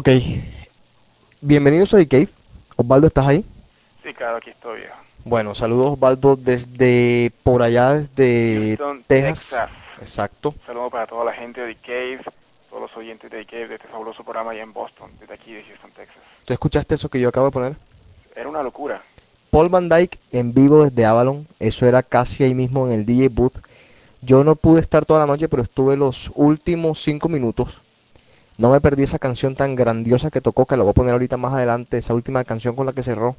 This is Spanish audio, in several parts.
Ok. Bienvenidos a The Cave. Osvaldo, ¿estás ahí? Sí, claro, aquí estoy. Bueno, saludos Osvaldo desde por allá, desde Houston, Texas. Texas. Exacto. Saludos para toda la gente de The Cave, todos los oyentes de The Cave de este fabuloso programa allá en Boston, desde aquí de Houston, Texas. ¿Tú escuchaste eso que yo acabo de poner? Era una locura. Paul Van Dyke en vivo desde Avalon. Eso era casi ahí mismo en el DJ booth. Yo no pude estar toda la noche, pero estuve los últimos cinco minutos. No me perdí esa canción tan grandiosa que tocó, que la voy a poner ahorita más adelante, esa última canción con la que cerró.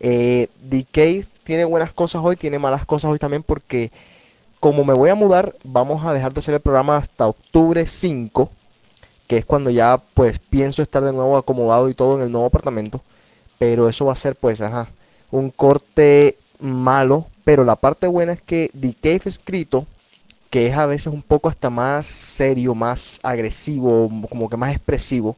Eh, Cave tiene buenas cosas hoy, tiene malas cosas hoy también, porque como me voy a mudar, vamos a dejar de hacer el programa hasta octubre 5, que es cuando ya pues pienso estar de nuevo acomodado y todo en el nuevo apartamento. Pero eso va a ser pues, ajá, un corte malo, pero la parte buena es que The Cave escrito, que es a veces un poco hasta más serio, más agresivo, como que más expresivo,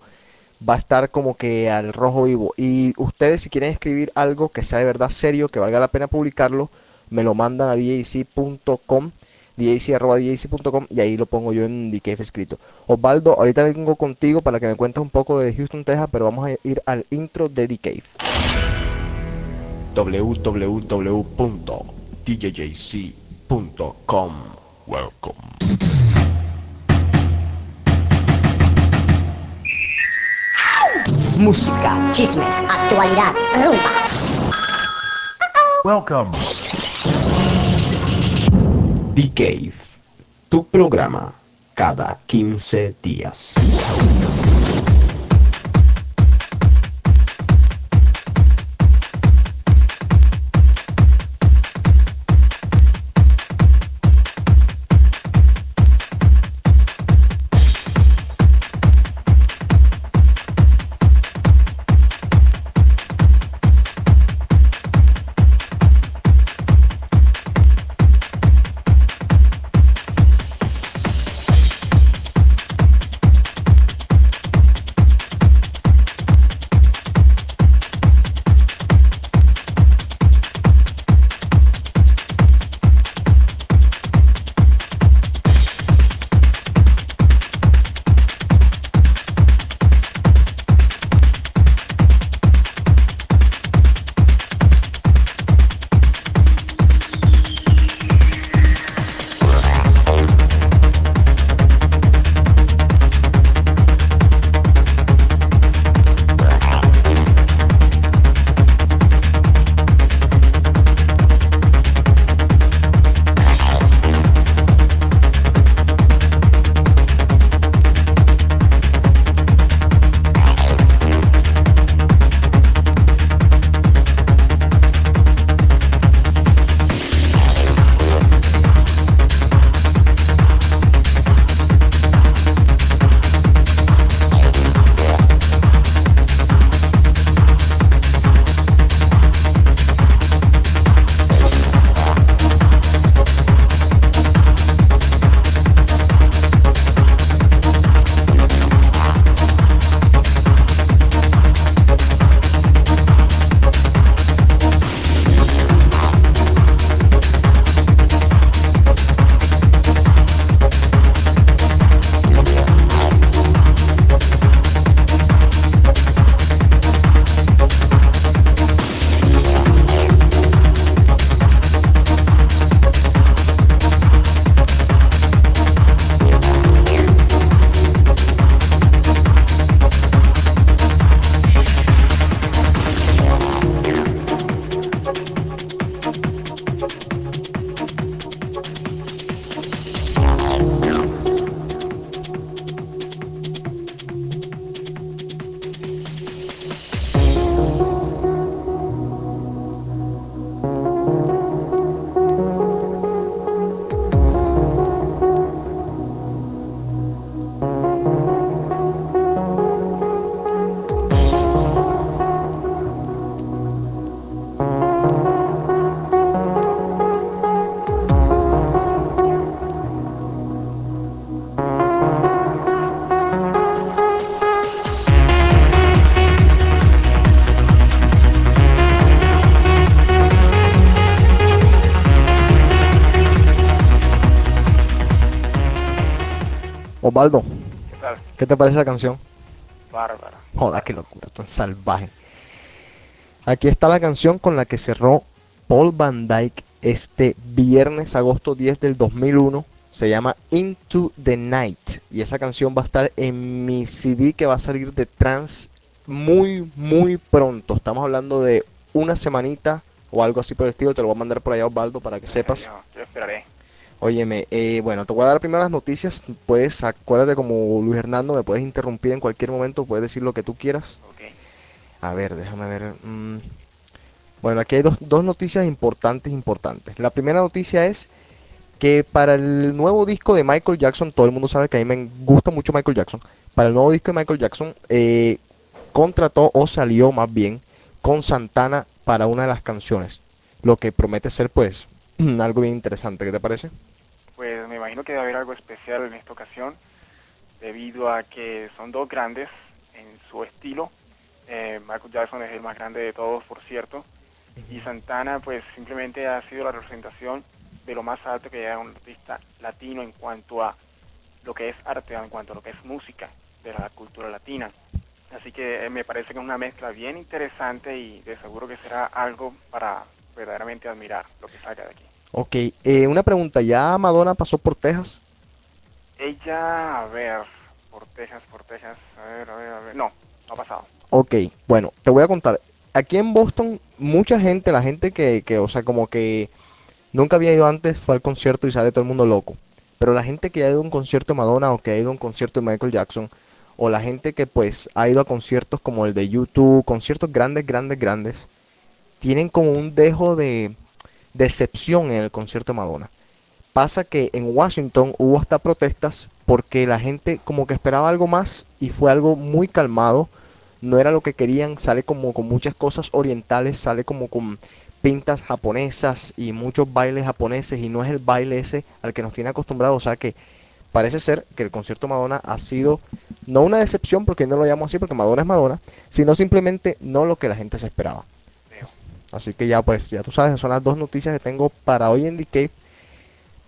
va a estar como que al rojo vivo. Y ustedes si quieren escribir algo que sea de verdad serio, que valga la pena publicarlo, me lo mandan a djc.com, djc.com y ahí lo pongo yo en Cave escrito. Osvaldo, ahorita vengo contigo para que me cuentes un poco de Houston, Texas, pero vamos a ir al intro de Cave. www.djjc.com. Welcome. Música, chismes, actualidad, rumba. Welcome. The Cave, tu programa cada 15 días. Osvaldo, ¿Qué tal? ¿qué te parece la canción? Bárbara. Joder, qué locura, tan salvaje. Aquí está la canción con la que cerró Paul Van Dyke este viernes, agosto 10 del 2001. Se llama Into the Night. Y esa canción va a estar en mi CD que va a salir de trans muy, muy pronto. Estamos hablando de una semanita o algo así por el estilo. Te lo voy a mandar por allá, Osvaldo, para que sepas. Yo, yo esperaré. Óyeme, eh, bueno, te voy a dar primero las noticias. Puedes, acuérdate como Luis Hernando, me puedes interrumpir en cualquier momento, puedes decir lo que tú quieras. Ok. A ver, déjame ver. mm. Bueno, aquí hay dos, dos noticias importantes, importantes. La primera noticia es que para el nuevo disco de Michael Jackson, todo el mundo sabe que a mí me gusta mucho Michael Jackson. Para el nuevo disco de Michael Jackson, eh, contrató o salió más bien con Santana para una de las canciones. Lo que promete ser, pues, algo bien interesante. ¿Qué te parece? Pues me imagino que debe haber algo especial en esta ocasión, debido a que son dos grandes en su estilo. Eh, Michael Jackson es el más grande de todos, por cierto, y Santana pues simplemente ha sido la representación de lo más alto que llega un artista latino en cuanto a lo que es arte, en cuanto a lo que es música de la cultura latina. Así que eh, me parece que es una mezcla bien interesante y de seguro que será algo para verdaderamente admirar lo que salga de aquí. Ok, eh, una pregunta. ¿Ya Madonna pasó por Texas? Ella, a ver, por Texas, por Texas, a ver, a ver, a ver. No, no ha pasado. Ok, bueno, te voy a contar. Aquí en Boston, mucha gente, la gente que, que, o sea, como que nunca había ido antes, fue al concierto y sale todo el mundo loco. Pero la gente que ha ido a un concierto de Madonna o que ha ido a un concierto de Michael Jackson, o la gente que pues ha ido a conciertos como el de YouTube, conciertos grandes, grandes, grandes, tienen como un dejo de decepción en el concierto de Madonna. Pasa que en Washington hubo hasta protestas porque la gente como que esperaba algo más y fue algo muy calmado. No era lo que querían, sale como con muchas cosas orientales, sale como con pintas japonesas y muchos bailes japoneses y no es el baile ese al que nos tiene acostumbrados. O sea que parece ser que el concierto Madonna ha sido no una decepción porque no lo llamo así porque Madonna es Madonna, sino simplemente no lo que la gente se esperaba. Así que ya pues, ya tú sabes, esas son las dos noticias que tengo para hoy en Decay.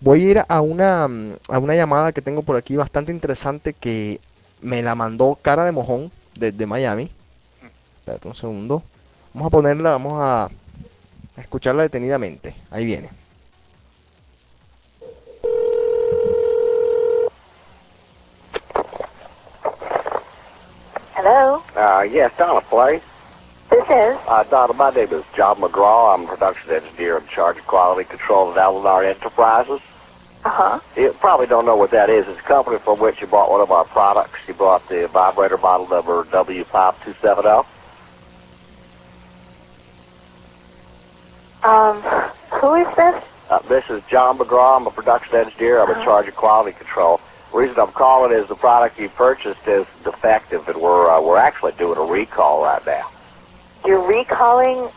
Voy a ir a una, mm, a una llamada que tengo por aquí bastante interesante que me la mandó Cara de Mojón desde Miami. Espérate un segundo. Vamos a ponerla, vamos a, a escucharla detenidamente. Ahí viene. Hello, Uh, yes, Donna Place. Is. Uh, Donna, my name is John McGraw. I'm a production engineer in charge of quality control at Alanar Enterprises. Uh huh. You probably don't know what that is. It's a company from which you bought one of our products. You bought the vibrator model number W5270. Um, who is this? Uh, this is John McGraw. I'm a production engineer. I'm in Uh-huh. charge of quality control. The reason I'm calling is the product you purchased is defective, and we're uh, we're actually doing a recall right now. You're recalling.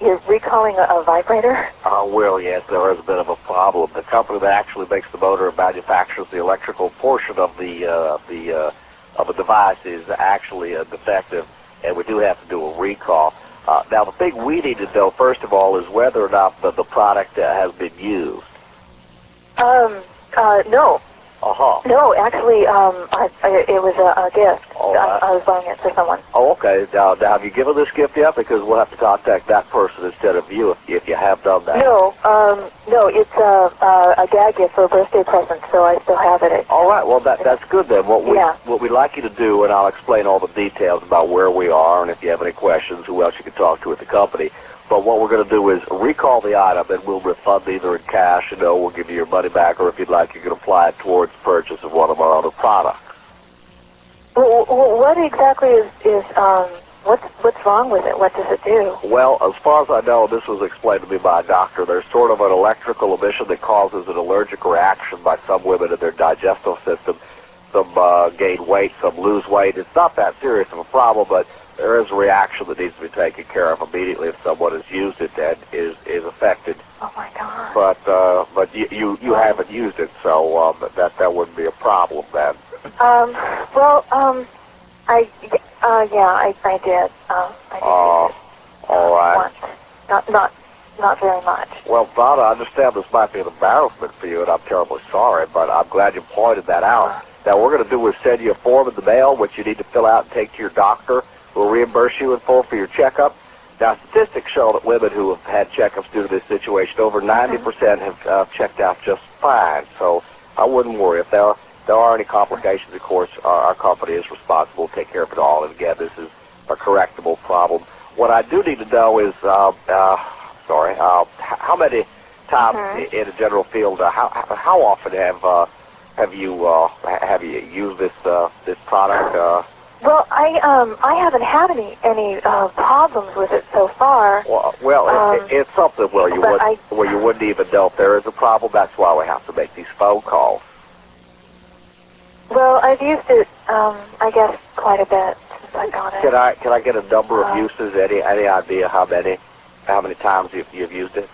You're recalling a, a vibrator. Uh, well, yes, there is a bit of a problem. The company that actually makes the motor and manufactures the electrical portion of the uh, the uh, of a device is actually uh, defective, and we do have to do a recall. Uh, now, the thing we need to know first of all is whether or not the, the product uh, has been used. Um. Uh. No. Uh huh. No. Actually, um. I, I, it was a, a gift. Oh, I. I was buying it for someone. Oh, okay. Now, now, have you given this gift yet? Because we'll have to contact that person instead of you if, if you have done that. No. Um. No. It's a a, a gag gift for a birthday present, so I still have it. All right. Well, that that's good then. What we Yeah. what we'd like you to do, and I'll explain all the details about where we are, and if you have any questions, who else you can talk to at the company. But what we're going to do is recall the item, and we'll refund either in cash, you know, we'll give you your money back, or if you'd like, you can apply it towards purchase of one of our other products. w- w- what exactly is is um? What's what's wrong with it? What does it do? Well, as far as I know, this was explained to me by a doctor. There's sort of an electrical emission that causes an allergic reaction by some women in their digestive system. Some uh, gain weight, some lose weight. It's not that serious of a problem, but there is a reaction that needs to be taken care of immediately if someone has used it and is is affected. Oh my God. But uh, but you, you you haven't used it, so um, that that wouldn't be a problem then. Um, well, um, I, uh, yeah, I, I did. Um, I did Uh, all right. once. Not, not, not very much. Well, Donna, I understand this might be an embarrassment for you, and I'm terribly sorry, but I'm glad you pointed that out. Now, what we're going to do is send you a form in the mail, which you need to fill out and take to your doctor. We'll reimburse you in full for your checkup. Now, statistics show that women who have had checkups due to this situation, over 90% have uh, checked out just fine. So I wouldn't worry. If there are, there are any complications, of course, our, our company is responsible to take care of it all. And again, this is a correctable problem. What I do need to know is, uh, uh, sorry, uh, how many times Mhm. in a general field, uh, how how often have uh, have you uh, have you used this uh, this product? Uh, Well, I um I haven't had any any uh, problems with it so far. well, well Um, it, it's something where you would I- where you wouldn't even know if there is a problem. That's why we have to make these phone calls. Well, I've used it um I guess quite a bit since I got it. Can I can I get a number of Uh, uses? Any any idea how many how many times you've, you've used it?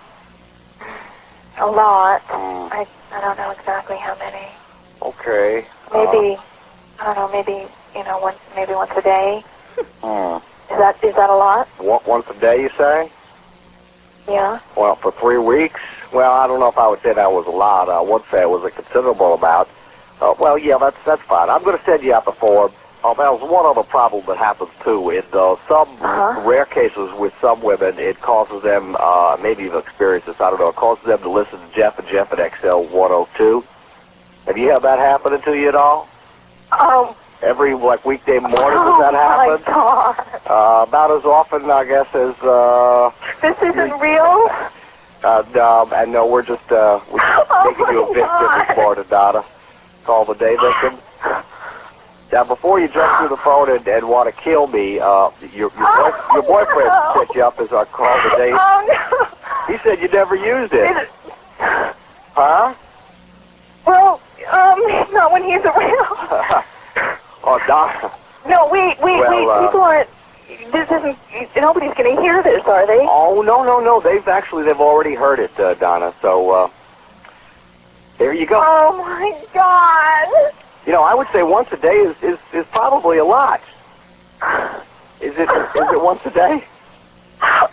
A lot. Mm, I I don't know exactly how many. okay. Maybe I don't know. Maybe you know once maybe once a day. Hmm. Is that is that a lot? One- Once a day, you say? Yeah. Well, for three weeks? Well, I don't know if I would say that was a lot. I would say it was a considerable amount. Uh, well, yeah, that's that's fine. I'm going to send you out the form. Oh, there's one other problem that happens too. In uh, some Uh-huh. rare cases with some women, it causes them, uh, maybe you've experienced this, I don't know, it causes them to listen to Jeff and Jeff at XL 102. Have you had that happening to you at all? Oh. Every, like, weekday morning, oh does that happen? my God. Uh, about as often, I guess, as, uh, This isn't real. uh, no, and no, we're just, uh, we're just Oh, making you a victim this morning, Donna. Call the day victim. Now, before you jump through the phone and, and want to kill me, uh, your, your, boy, Oh, your boyfriend no. set you up as our call the day. Oh no. He said you never used it. It- Huh? Well, um, not when he's around. oh, Donna. No, wait, wait, Well, wait. uh, People aren't. This isn't. Nobody's going to hear this, are they? Oh, no, no, no. They've actually, they've already heard it, uh, Donna. So, uh, there you go. Oh my God. You know, I would say once a day is, is, is probably a lot. Is it, is it once a day? I,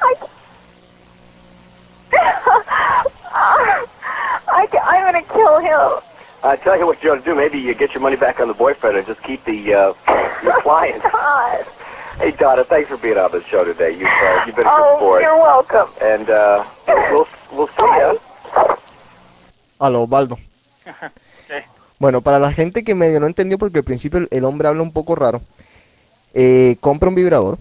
I, I'm going to kill him. I tell you what you ought to do. Maybe you get your money back on the boyfriend and just keep the uh, your client. God. Hey, Donna, thanks for being on the show today. You've uh, you've been a good Oh, sport, you're welcome. and uh, we'll we'll see you. Aló, Osvaldo. Bueno, para la gente que medio no entendió, porque al principio el, el hombre habla un poco raro, eh, compra un vibrador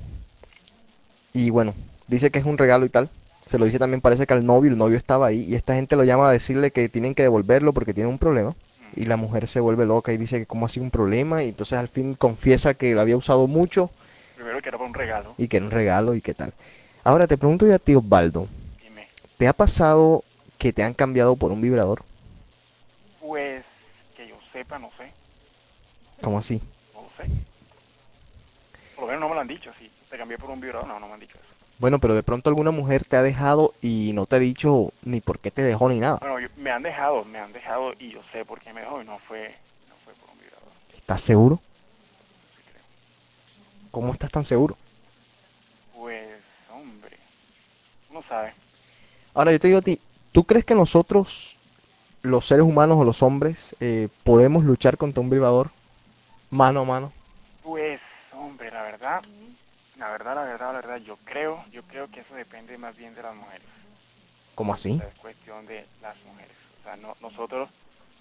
y bueno, dice que es un regalo y tal. Se lo dice también, parece que al novio, el novio estaba ahí y esta gente lo llama a decirle que tienen que devolverlo porque tiene un problema. Y la mujer se vuelve loca y dice que como así un problema y entonces al fin confiesa que lo había usado mucho Primero que era para un regalo. y que era un regalo y qué tal. Ahora te pregunto yo a ti, Osvaldo, Dime. ¿te ha pasado que te han cambiado por un vibrador? Pues que yo sepa, no sé. ¿Cómo así? No lo sé. Por lo menos no me lo han dicho. Si te cambié por un vibrador, no, no me han dicho eso. Bueno, pero de pronto alguna mujer te ha dejado y no te ha dicho ni por qué te dejó ni nada. Bueno, yo- me han dejado, me han dejado y yo sé por qué me dejó y no fue, no fue por un vibrador. ¿Estás seguro? Sí creo. ¿Cómo estás tan seguro? Pues, hombre, uno sabe. Ahora yo te digo a ti, ¿tú crees que nosotros, los seres humanos o los hombres, eh, podemos luchar contra un vibrador mano a mano? Pues, hombre, la verdad, la verdad, la verdad, la verdad, yo creo, yo creo que eso depende más bien de las mujeres. ¿Cómo O así? sea, es cuestión de las mujeres. O sea, no, nosotros,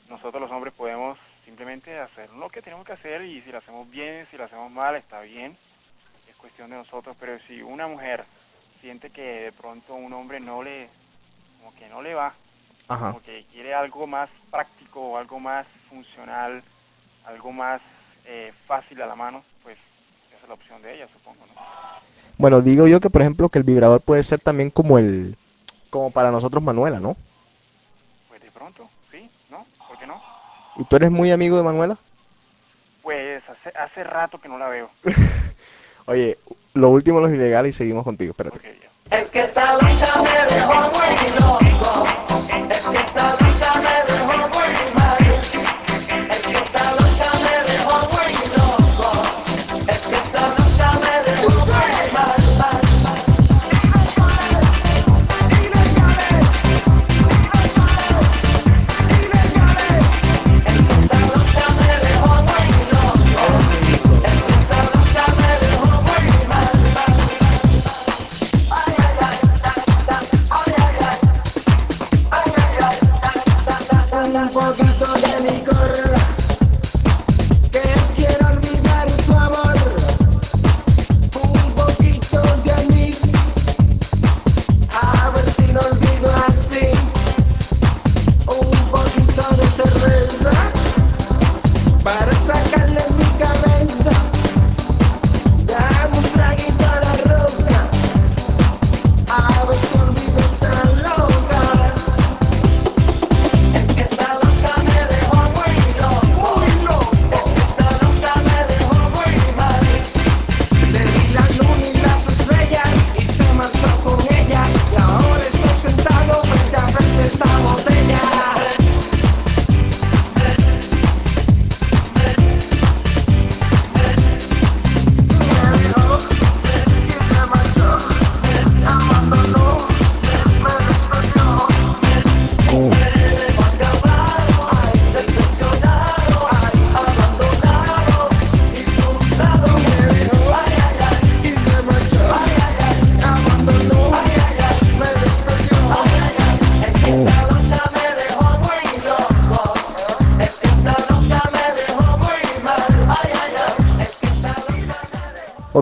nosotros los hombres podemos simplemente hacer lo que tenemos que hacer y si lo hacemos bien, si lo hacemos mal, está bien. Es cuestión de nosotros. Pero si una mujer siente que de pronto un hombre no le, como que no le va, Ajá. como que quiere algo más práctico o algo más funcional, algo más eh, fácil a la mano, pues es la opción de ella, supongo, ¿no? Bueno, digo yo que por ejemplo que el vibrador puede ser también como el, como para nosotros Manuela, ¿no? Pues de pronto, ¿sí? ¿No? ¿Por qué no? ¿Y tú eres muy amigo de Manuela? Pues hace, hace rato que no la veo. Oye, lo último los ilegales y seguimos contigo, espérate. Es que esa me dejó muy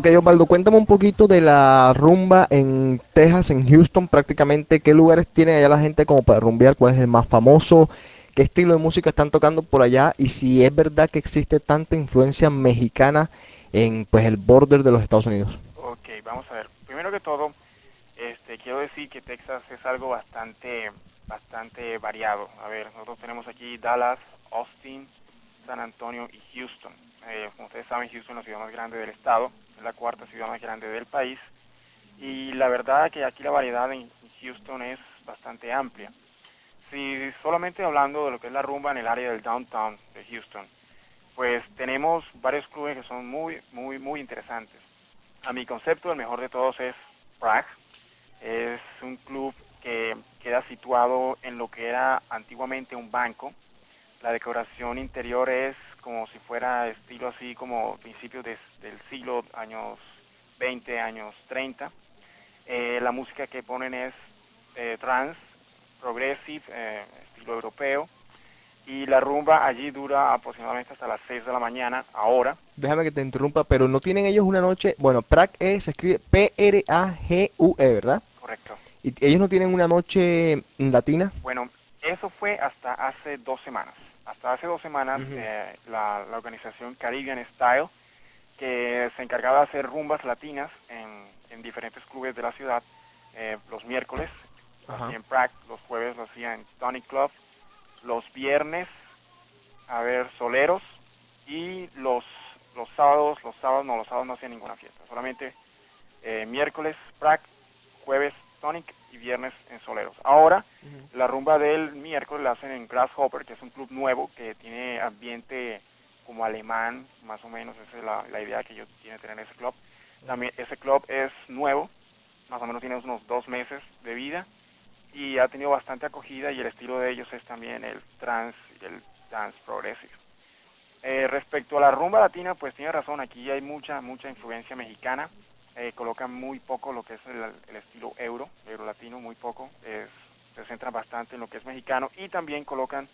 Ok, Osvaldo, cuéntame un poquito de la rumba en Texas, en Houston, prácticamente. ¿Qué lugares tiene allá la gente como para rumbear? ¿Cuál es el más famoso? ¿Qué estilo de música están tocando por allá? Y si es verdad que existe tanta influencia mexicana en pues el border de los Estados Unidos. Ok, vamos a ver. Primero que todo, este, quiero decir que Texas es algo bastante, bastante variado. A ver, nosotros tenemos aquí Dallas, Austin, San Antonio y Houston. Eh, como ustedes saben, Houston es la ciudad más grande del estado, es la cuarta ciudad más grande del país. Y la verdad que aquí la variedad en Houston es bastante amplia. Si solamente hablando de lo que es la rumba en el área del downtown de Houston, pues tenemos varios clubes que son muy, muy, muy interesantes. A mi concepto, el mejor de todos es Prague. Es un club que queda situado en lo que era antiguamente un banco. La decoración interior es como si fuera estilo así como principios de- del siglo, años 20, años 30. Eh, la música que ponen es eh, trance, progressive, eh, estilo europeo. Y la rumba allí dura aproximadamente hasta las 6 de la mañana, ahora. Déjame que te interrumpa, pero no tienen ellos una noche, bueno, Prague E se escribe P-R-A-G-U-E, E, ¿verdad? Correcto. ¿Y ellos no tienen una noche latina? Bueno, eso fue hasta hace dos semanas. Hasta hace dos semanas eh, la, la organización Caribbean Style, que se encargaba de hacer rumbas latinas en, en diferentes clubes de la ciudad, eh, los miércoles lo Ajá. hacía en Prague, los jueves lo hacía en Tonic Club, los viernes, a ver, soleros, y los, los sábados, los sábados no, los sábados no hacía ninguna fiesta, solamente eh, miércoles Prague, jueves Tonic y viernes en soleros. Ahora, la rumba del miércoles la hacen en Grasshopper, que es un club nuevo que tiene ambiente como alemán, más o menos, esa es la, la idea que yo tiene tener ese club. También ese club es nuevo, más o menos tiene unos dos meses de vida y ha tenido bastante acogida y el estilo de ellos es también el trance y el dance progressive. Eh, respecto a la rumba latina, pues tiene razón, aquí hay mucha, mucha influencia mexicana, eh, colocan muy poco lo que es el, el estilo euro, euro latino, muy poco, es- se centran bastante en lo que es mexicano y también colocan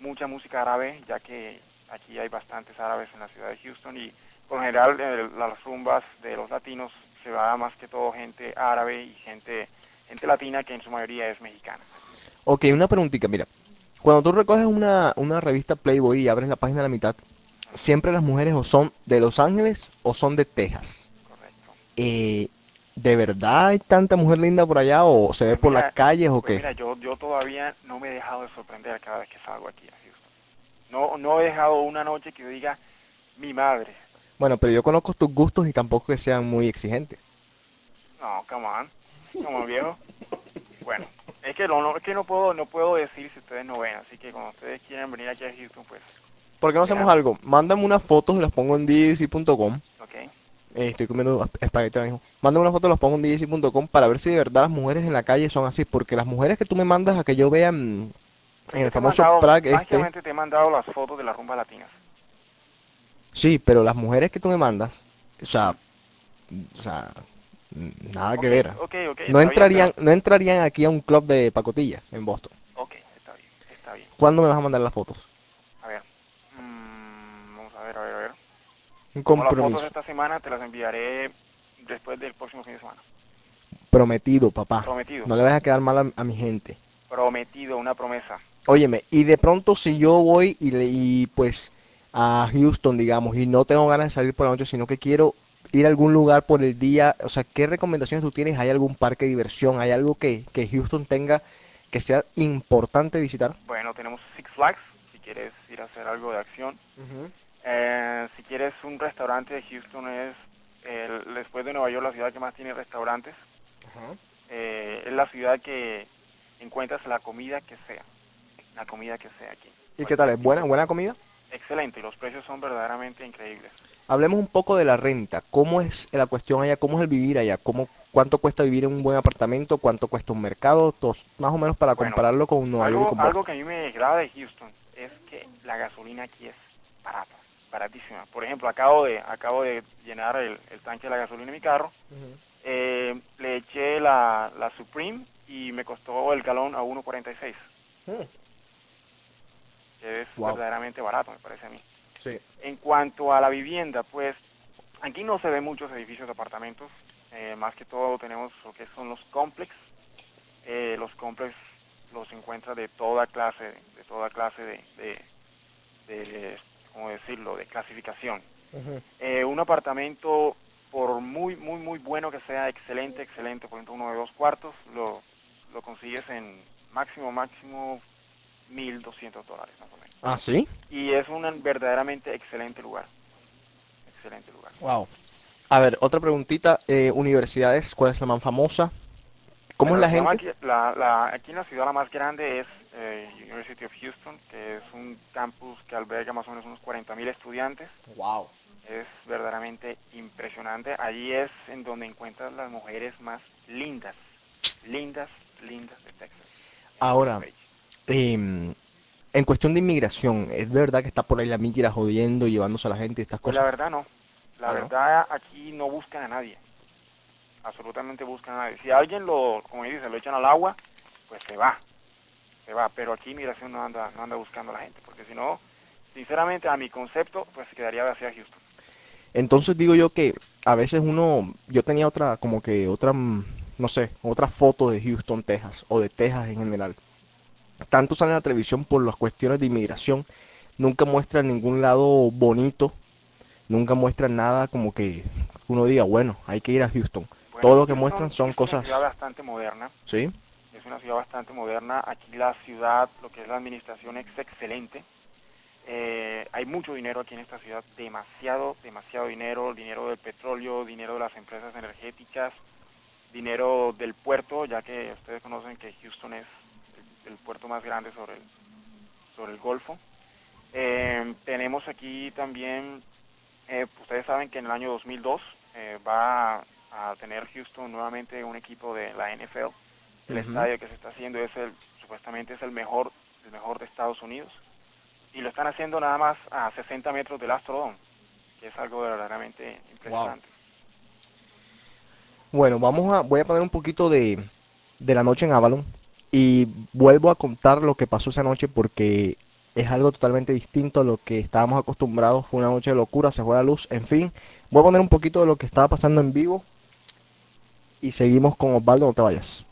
mucha música árabe, ya que aquí hay bastantes árabes en la ciudad de Houston y por general las rumbas de los latinos se va más que todo gente árabe y gente, gente latina que en su mayoría es mexicana. Ok, una preguntita, mira. Cuando tú recoges una, una revista Playboy y abres la página a la mitad, siempre las mujeres o son de Los Ángeles o son de Texas. Eh, ¿de verdad hay tanta mujer linda por allá o se ve Pues por mira, las calles o Pues qué? mira, yo, yo todavía no me he dejado de sorprender cada vez que salgo aquí a Houston. No, no he dejado una noche que yo diga, mi madre. Bueno, pero yo conozco tus gustos y tampoco que sean muy exigentes. No, come on. Come on, viejo. Bueno, es que no, no- es que no puedo, no puedo decir si ustedes no ven, así que cuando ustedes quieran venir aquí a Houston, pues, ¿Por qué no hacemos algo? Mándame unas fotos y las pongo en djc.com. Eh, estoy comiendo esp- espagueti ahora mismo. Mándame unas fotos, las pongo en djc.com para ver si de verdad las mujeres en la calle son así. Porque las mujeres que tú me mandas a que yo vea en, en el te famoso mandado- Prague este, te he mandado las fotos de las rumbas latinas. sí, pero las mujeres que tú me mandas, o sea, o sea, nada que ver. No bien, entrarían, no entrarían aquí a un club de pacotilla en Boston. ok, está bien, está bien. ¿Cuándo me vas a mandar las fotos? A ver. mm, vamos a ver, a ver, a ver. Un Como las fotos compromiso. esta semana te las enviaré después del próximo fin de semana. Prometido, papá. Prometido. No le vas a quedar mal a, a mi gente. Prometido, una promesa. Óyeme, y de pronto si yo voy y, y pues a Houston, digamos, y no tengo ganas de salir por la noche, sino que quiero ir a algún lugar por el día, o sea, ¿qué recomendaciones tú tienes? ¿Hay algún parque de diversión? ¿Hay algo que, que Houston tenga que sea importante visitar? Bueno, tenemos Six Flags, si quieres ir a hacer algo de acción. Eh, si quieres un restaurante de Houston es, el- después de Nueva York, la ciudad que más tiene restaurantes. Eh, es la ciudad que encuentras la comida que sea. La comida que sea aquí. ¿Y qué tal? ¿Es buena, buena comida? Excelente, y los precios son verdaderamente increíbles. Hablemos un poco de la renta. ¿Cómo es la cuestión allá? ¿Cómo es el vivir allá? ¿Cómo, ¿Cuánto cuesta vivir en un buen apartamento? ¿Cuánto cuesta un mercado? Tos- más o menos para Bueno, compararlo con Nueva York Algo, con Boston. algo que a mí me agrada de Houston es que la gasolina aquí es barata, baratísima. Por ejemplo, acabo de acabo de llenar el, el tanque de la gasolina en mi carro. Eh, le eché la, la Supreme y me costó el galón a 1.46. Que es Wow. verdaderamente barato, me parece a mí. Sí. En cuanto a la vivienda, pues aquí no se ven muchos edificios de apartamentos, eh, más que todo tenemos lo que son los complex. Eh, los complex los encuentra de toda clase, de toda clase de, de, de, ¿cómo decirlo?, de clasificación. Eh, un apartamento, por muy, muy, muy bueno que sea, excelente, excelente, por ejemplo, uno de dos cuartos, lo, lo consigues en máximo, máximo 1.200 dólares, más o menos. Ah, sí. Y es un verdaderamente excelente lugar. Excelente lugar. Wow. A ver, otra preguntita. eh, universidades, ¿cuál es la más famosa? ¿Cómo Bueno, es la gente? la- la- aquí en la ciudad la más grande es eh, University of Houston, que es un campus que alberga más o menos unos 40.000 estudiantes. Wow. Es verdaderamente impresionante. Allí es en donde encuentras las mujeres más lindas, lindas, lindas de Texas. Ahora, em, en cuestión de inmigración, ¿es verdad que está por ahí la migra jodiendo, llevándose a la gente y estas Pues la cosas? verdad no. La Ah, ¿no? verdad aquí no buscan a nadie. Absolutamente buscan a nadie. Si alguien lo, como dice, lo echan al agua, pues se va. Se va. Pero aquí migración no anda, no anda buscando a la gente. Porque si no, sinceramente, a mi concepto, pues quedaría vacía Houston. Entonces digo yo que a veces uno, yo tenía otra, como que otra, mm, no sé, otra foto de Houston, Texas, o de Texas en general. Tanto sale en la televisión por las cuestiones de inmigración, nunca muestran ningún lado bonito, nunca muestran nada como que uno diga, bueno, hay que ir a Houston. Bueno, Todo lo que Houston muestran son es cosas, una ciudad bastante moderna. ¿sí? Una ciudad bastante moderna. Aquí la ciudad, lo que es la administración es excelente. Eh, hay mucho dinero aquí en esta ciudad, demasiado, demasiado dinero, dinero del petróleo, dinero de las empresas energéticas, dinero del puerto, ya que ustedes conocen que Houston es el, puerto más grande sobre el, sobre el Golfo. Eh, tenemos aquí también, eh, ustedes saben que en el año 2002 eh, va a tener Houston nuevamente un equipo de la NFL. El estadio que se está haciendo es el, supuestamente es el mejor, el mejor de Estados Unidos. Y lo están haciendo nada más a 60 metros del Astrodome, que es algo verdaderamente impresionante. Bueno, vamos a, voy a poner un poquito de, de la noche en Avalon y vuelvo a contar lo que pasó esa noche porque es algo totalmente distinto a lo que estábamos acostumbrados. Fue una noche de locura, se fue la luz, en fin. Voy a poner un poquito de lo que estaba pasando en vivo y seguimos con Osvaldo, no te vayas.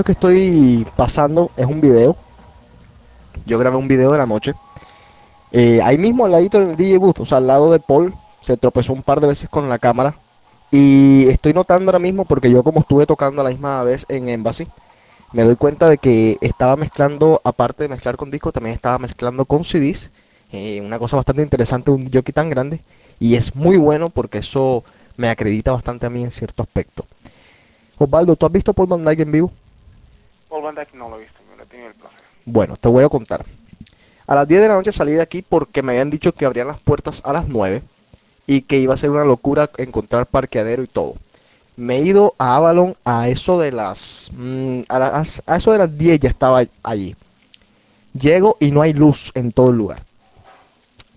Esto que estoy pasando es un video. Yo grabé un video de la noche. Eh, ahí mismo al ladito del DJ booth, o sea, al lado de Paul, se tropezó un par de veces con la cámara. Y estoy notando ahora mismo, porque yo como estuve tocando la misma vez en Embassy, me doy cuenta de que estaba mezclando, aparte de mezclar con disco, también estaba mezclando con CDs. eh, una cosa bastante interesante, un jockey tan grande. Y es muy bueno porque eso me acredita bastante a mí en cierto aspecto. Osvaldo, ¿tú has visto Paul Van Dyke en vivo? Bueno, te voy a contar. A las 10 de la noche salí de aquí porque me habían dicho que abrían las puertas a las 9 y que iba a ser una locura encontrar parqueadero y todo. Me he ido a Avalon a eso de las mm, a, las- a eso de las 10 ya estaba allí. Llego y no hay luz en todo el lugar.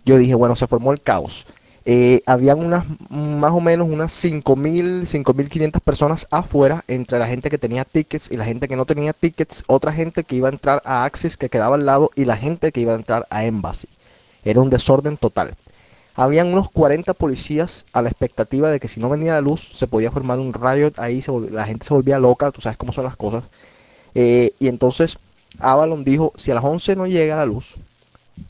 Yo dije, bueno, se formó el caos. Eh, habían unas, más o menos unas 5.000, 5.500 personas afuera, entre la gente que tenía tickets y la gente que no tenía tickets, otra gente que iba a entrar a Axis que quedaba al lado y la gente que iba a entrar a Embassy. Era un desorden total. Habían unos 40 policías a la expectativa de que si no venía la luz se podía formar un riot, ahí se la gente se volvía loca, tú sabes cómo son las cosas. Eh, y entonces Avalon dijo, si a las 11 no llega la luz,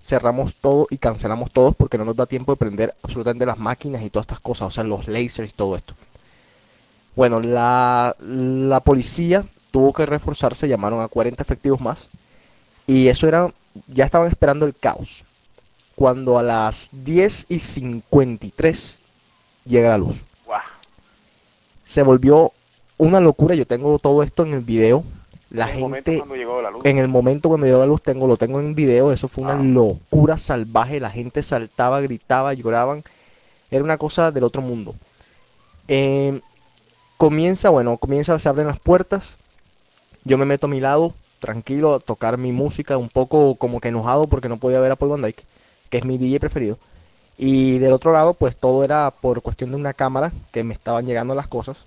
cerramos todo y cancelamos todos porque no nos da tiempo de prender absolutamente las máquinas y todas estas cosas, o sea, los lasers y todo esto. Bueno, la, la policía tuvo que reforzarse, llamaron a 40 efectivos más y eso era, ya estaban esperando el caos. Cuando a las 10 y 53 llega la luz. Se volvió una locura, yo tengo todo esto en el video. La en el gente cuando llegó la luz. en el momento cuando llegó la luz tengo lo tengo en video eso fue una Ah. locura salvaje la gente saltaba gritaba lloraban era una cosa del otro mundo Eh, comienza bueno comienza se abren las puertas yo me meto a mi lado tranquilo a tocar mi música un poco como que enojado porque no podía ver a Paul Van Dyke que es mi DJ preferido y del otro lado pues todo era por cuestión de una cámara que me estaban llegando las cosas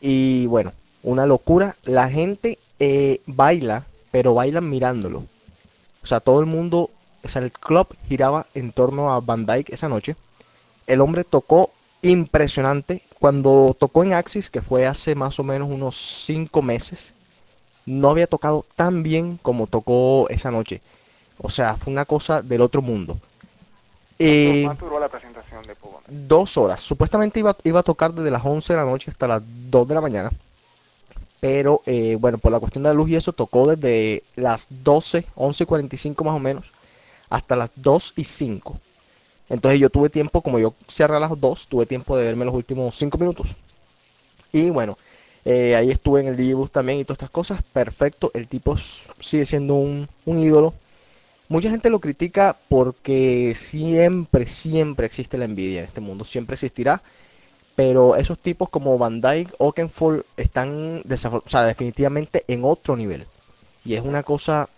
y bueno una locura la gente eh, baila pero bailan mirándolo o sea todo el mundo o sea el club giraba en torno a Van Dyke esa noche el hombre tocó impresionante cuando tocó en Axis que fue hace más o menos unos cinco meses no había tocado tan bien como tocó esa noche o sea fue una cosa del otro mundo Eh, ¿Cuánto duró la presentación de Paul Van Dyke? dos horas. Supuestamente iba, iba a tocar desde las 11 de la noche hasta las 2 de la mañana. Pero eh, bueno, por la cuestión de la luz y eso, tocó desde las 12, 11 y 45 más o menos, hasta las 2 y 5. Entonces yo tuve tiempo, como yo cerré a las 2, tuve tiempo de verme los últimos 5 minutos. Y bueno, eh, ahí estuve en el booth también y todas estas cosas. Perfecto, el tipo sigue siendo un ídolo. Mucha gente lo critica porque siempre, siempre existe la envidia en este mundo, siempre existirá. Pero esos tipos como Van Dyke, Oakenfold están o sea, definitivamente en otro nivel. Y es una cosa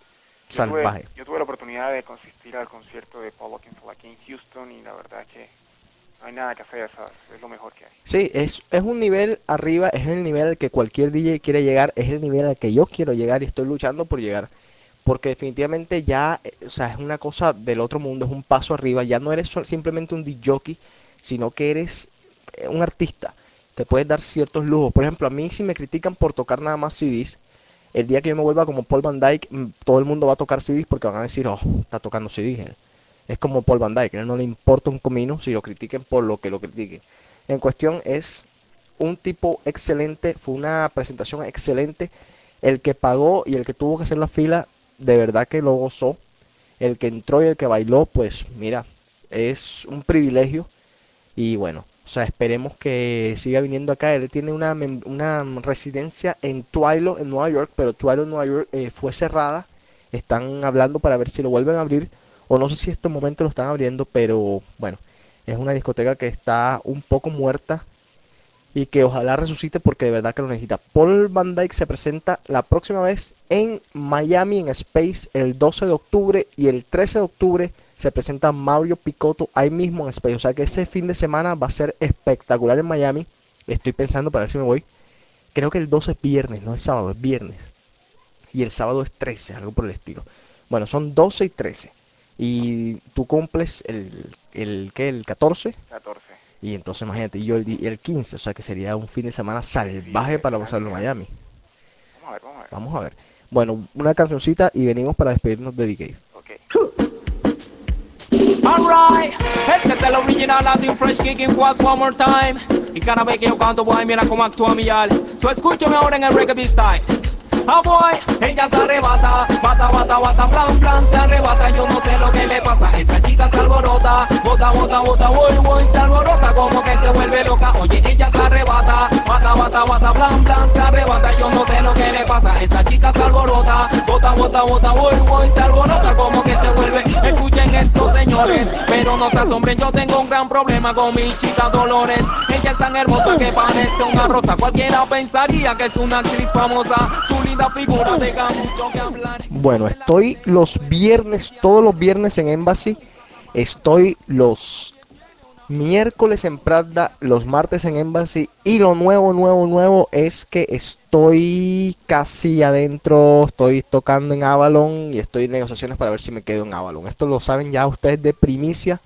Yo tuve- salvaje. Yo tuve la oportunidad de consistir al concierto de Paul Oakenfold aquí en Houston y la verdad es que no hay nada que hacer, ¿sabes? es lo mejor que hay. Sí, es, es un nivel arriba, es el nivel al que cualquier DJ quiere llegar, es el nivel al que yo quiero llegar y estoy luchando por llegar. Porque definitivamente ya, eh, o sea, es una cosa del otro mundo, es un paso arriba, ya no eres simplemente un DJ sino que eres un artista. Te puedes dar ciertos lujos. Por ejemplo, a mí si me critican por tocar nada más CDs, el día que yo me vuelva como Paul Van Dyke, mm, todo el mundo va a tocar CDs porque van a decir, oh, está tocando CDs. él". Es como Paul Van Dyke, no le importa un comino si lo critiquen por lo que lo critiquen. En cuestión es un tipo excelente, fue una presentación excelente. El que pagó y el que tuvo que hacer la fila, de verdad que lo gozó. El que entró y el que bailó, pues mira, es un privilegio. Y bueno, o sea, esperemos que siga viniendo acá. Él tiene una, una residencia en Twilo, en Nueva York, pero Twilo, Nueva York, eh, fue cerrada. Están hablando para ver si lo vuelven a abrir. O no sé si en estos momentos lo están abriendo, pero bueno, es una discoteca que está un poco muerta y que ojalá resucite porque de verdad que lo necesita. Paul Van Dyke se presenta la próxima vez en Miami en Space el 12 de octubre y el 13 de octubre se presenta Mario Picotto ahí mismo en Space. O sea que ese fin de semana va a ser espectacular en Miami. Estoy pensando para ver si me voy. Creo que el 12 es viernes, no es sábado, es viernes. Y el sábado es 13, algo por el estilo. Bueno, son 12 y 13. Y tú cumples el, el, ¿qué? el 14. 14. Y entonces imagínate, y yo el, el 15, o sea que sería un fin de semana salvaje para pasarlo en Miami. Vamos a ver, vamos a ver. Vamos a ver. Bueno, una cancioncita y venimos para despedirnos de DK. Alright, este es el original audio fresh kicking quads one more time. Y cada vez que yo canto, boy, mira cómo actúa mi al. So escúchame ahora en el reggae style. Ah, boy, ella se arrebata, bata, bata, bata, plan, plan, se arrebata, yo no sé lo que le pasa, esta chica se alborota, bota, bota, bota, voy, voy, se alborota, como que se vuelve loca, oye, ella se arrebata, bata, bata, bata, plan, plan, se arrebata, yo no pasa, chica se alborota, bota, bota, bota, voy, voy, se alborota, como que se vuelve, escuchen esto, señores, pero no se asombren, yo tengo un gran problema con mi chica Dolores, ella es tan hermosa que parece una rosa, cualquiera pensaría que es una actriz famosa, su linda figura deja mucho que hablar. Bueno, estoy los viernes, todos los viernes en Embassy. Estoy los miércoles en Pravda, los martes en Embassy. Y lo nuevo, nuevo, nuevo es que estoy casi adentro. Estoy tocando en Avalon y estoy en negociaciones para ver si me quedo en Avalon. Esto lo saben ya ustedes de primicia.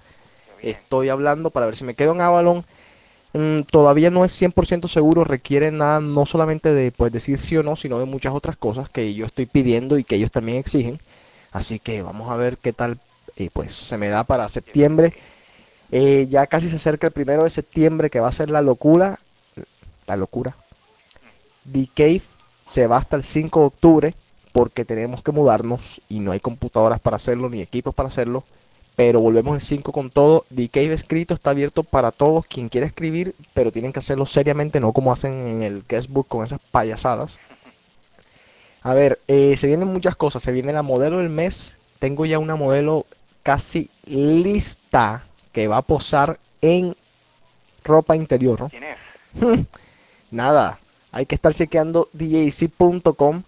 Estoy hablando para ver si me quedo en Avalon. Mm, todavía no es 100% seguro, requiere nada, no solamente de pues, decir sí o no, sino de muchas otras cosas que yo estoy pidiendo y que ellos también exigen. Así que vamos a ver qué tal eh, pues se me da para septiembre. Eh, ya casi se acerca el primero de septiembre que va a ser la locura. La locura. The Cave se va hasta el 5 de octubre porque tenemos que mudarnos y no hay computadoras para hacerlo ni equipos para hacerlo. Pero volvemos el 5 con todo. The Cave escrito está abierto para todos quien quiera escribir, pero tienen que hacerlo seriamente, no como hacen en el guestbook con esas payasadas. A ver, eh, se vienen muchas cosas. Se viene la modelo del mes. Tengo ya una modelo casi lista que va a posar en ropa interior. ¿Quién es? Nada, hay que estar chequeando djc.com.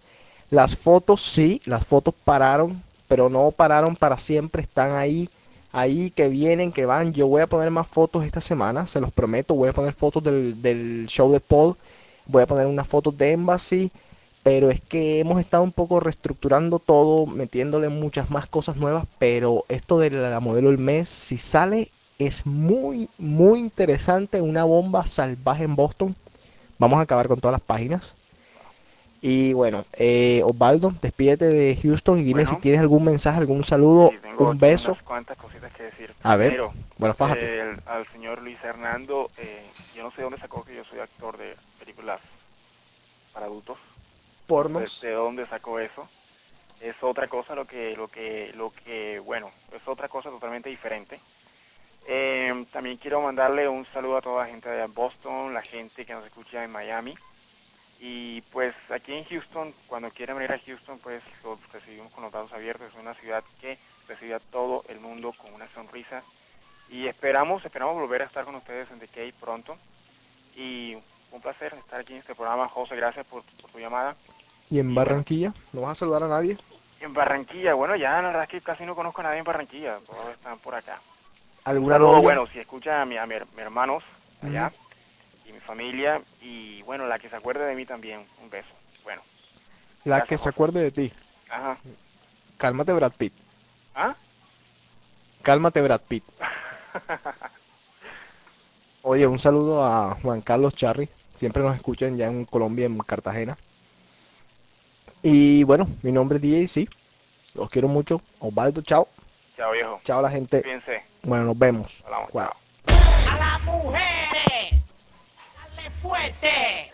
Las fotos sí, las fotos pararon, pero no pararon para siempre, están ahí, ahí que vienen, que van. Yo voy a poner más fotos esta semana, se los prometo, voy a poner fotos del, del show de Paul, voy a poner unas fotos de Embassy, pero es que hemos estado un poco reestructurando todo, metiéndole muchas más cosas nuevas, pero esto de la modelo del mes, si sale, es muy, muy interesante, una bomba salvaje en Boston. Vamos a acabar con todas las páginas. Y bueno, eh, Osvaldo, despídete de Houston y dime Bueno. si tienes algún mensaje, algún saludo, Sí, tengo un beso. unas cuantas cositas que decir. A ver, Primero, bueno, el- al señor Luis Hernando, eh, yo no sé dónde sacó que yo soy actor de películas para adultos. Pornos. ¿De, de dónde sacó eso? Es otra cosa lo que, lo que, lo que, bueno, es otra cosa totalmente diferente. Eh, también quiero mandarle un saludo a toda la gente de Boston, la gente que nos escucha en Miami. Y pues aquí en Houston, cuando quieran venir a Houston, pues los recibimos con los brazos abiertos. Es una ciudad que recibe a todo el mundo con una sonrisa. Y esperamos, esperamos volver a estar con ustedes en The Cave pronto. Y un placer estar aquí en este programa. José, gracias por, por tu llamada. ¿Y en Barranquilla? ¿No vas a saludar a nadie? En Barranquilla, bueno, ya la verdad es que casi no conozco a nadie en Barranquilla, todos están por acá. Un ¿Alguna saludo, bueno, si escucha a mi, a mi mis hermanos allá y mi familia y bueno, la que se acuerde de mí también, un beso. Bueno, La gracias, que se acuerde de ti. ajá. Cálmate, Brad Pitt. ¿Ah? Cálmate, Brad Pitt. Oye, un saludo a Juan Carlos Charri. Siempre nos escuchan ya en Colombia, en Cartagena. Y bueno, mi nombre es DJ, sí. Los quiero mucho. Osvaldo, chao. Chao, viejo. Chao la gente. Fíjense. Bueno, nos vemos. Hablamos, Chao. chao. A las mujeres, dale fuerte.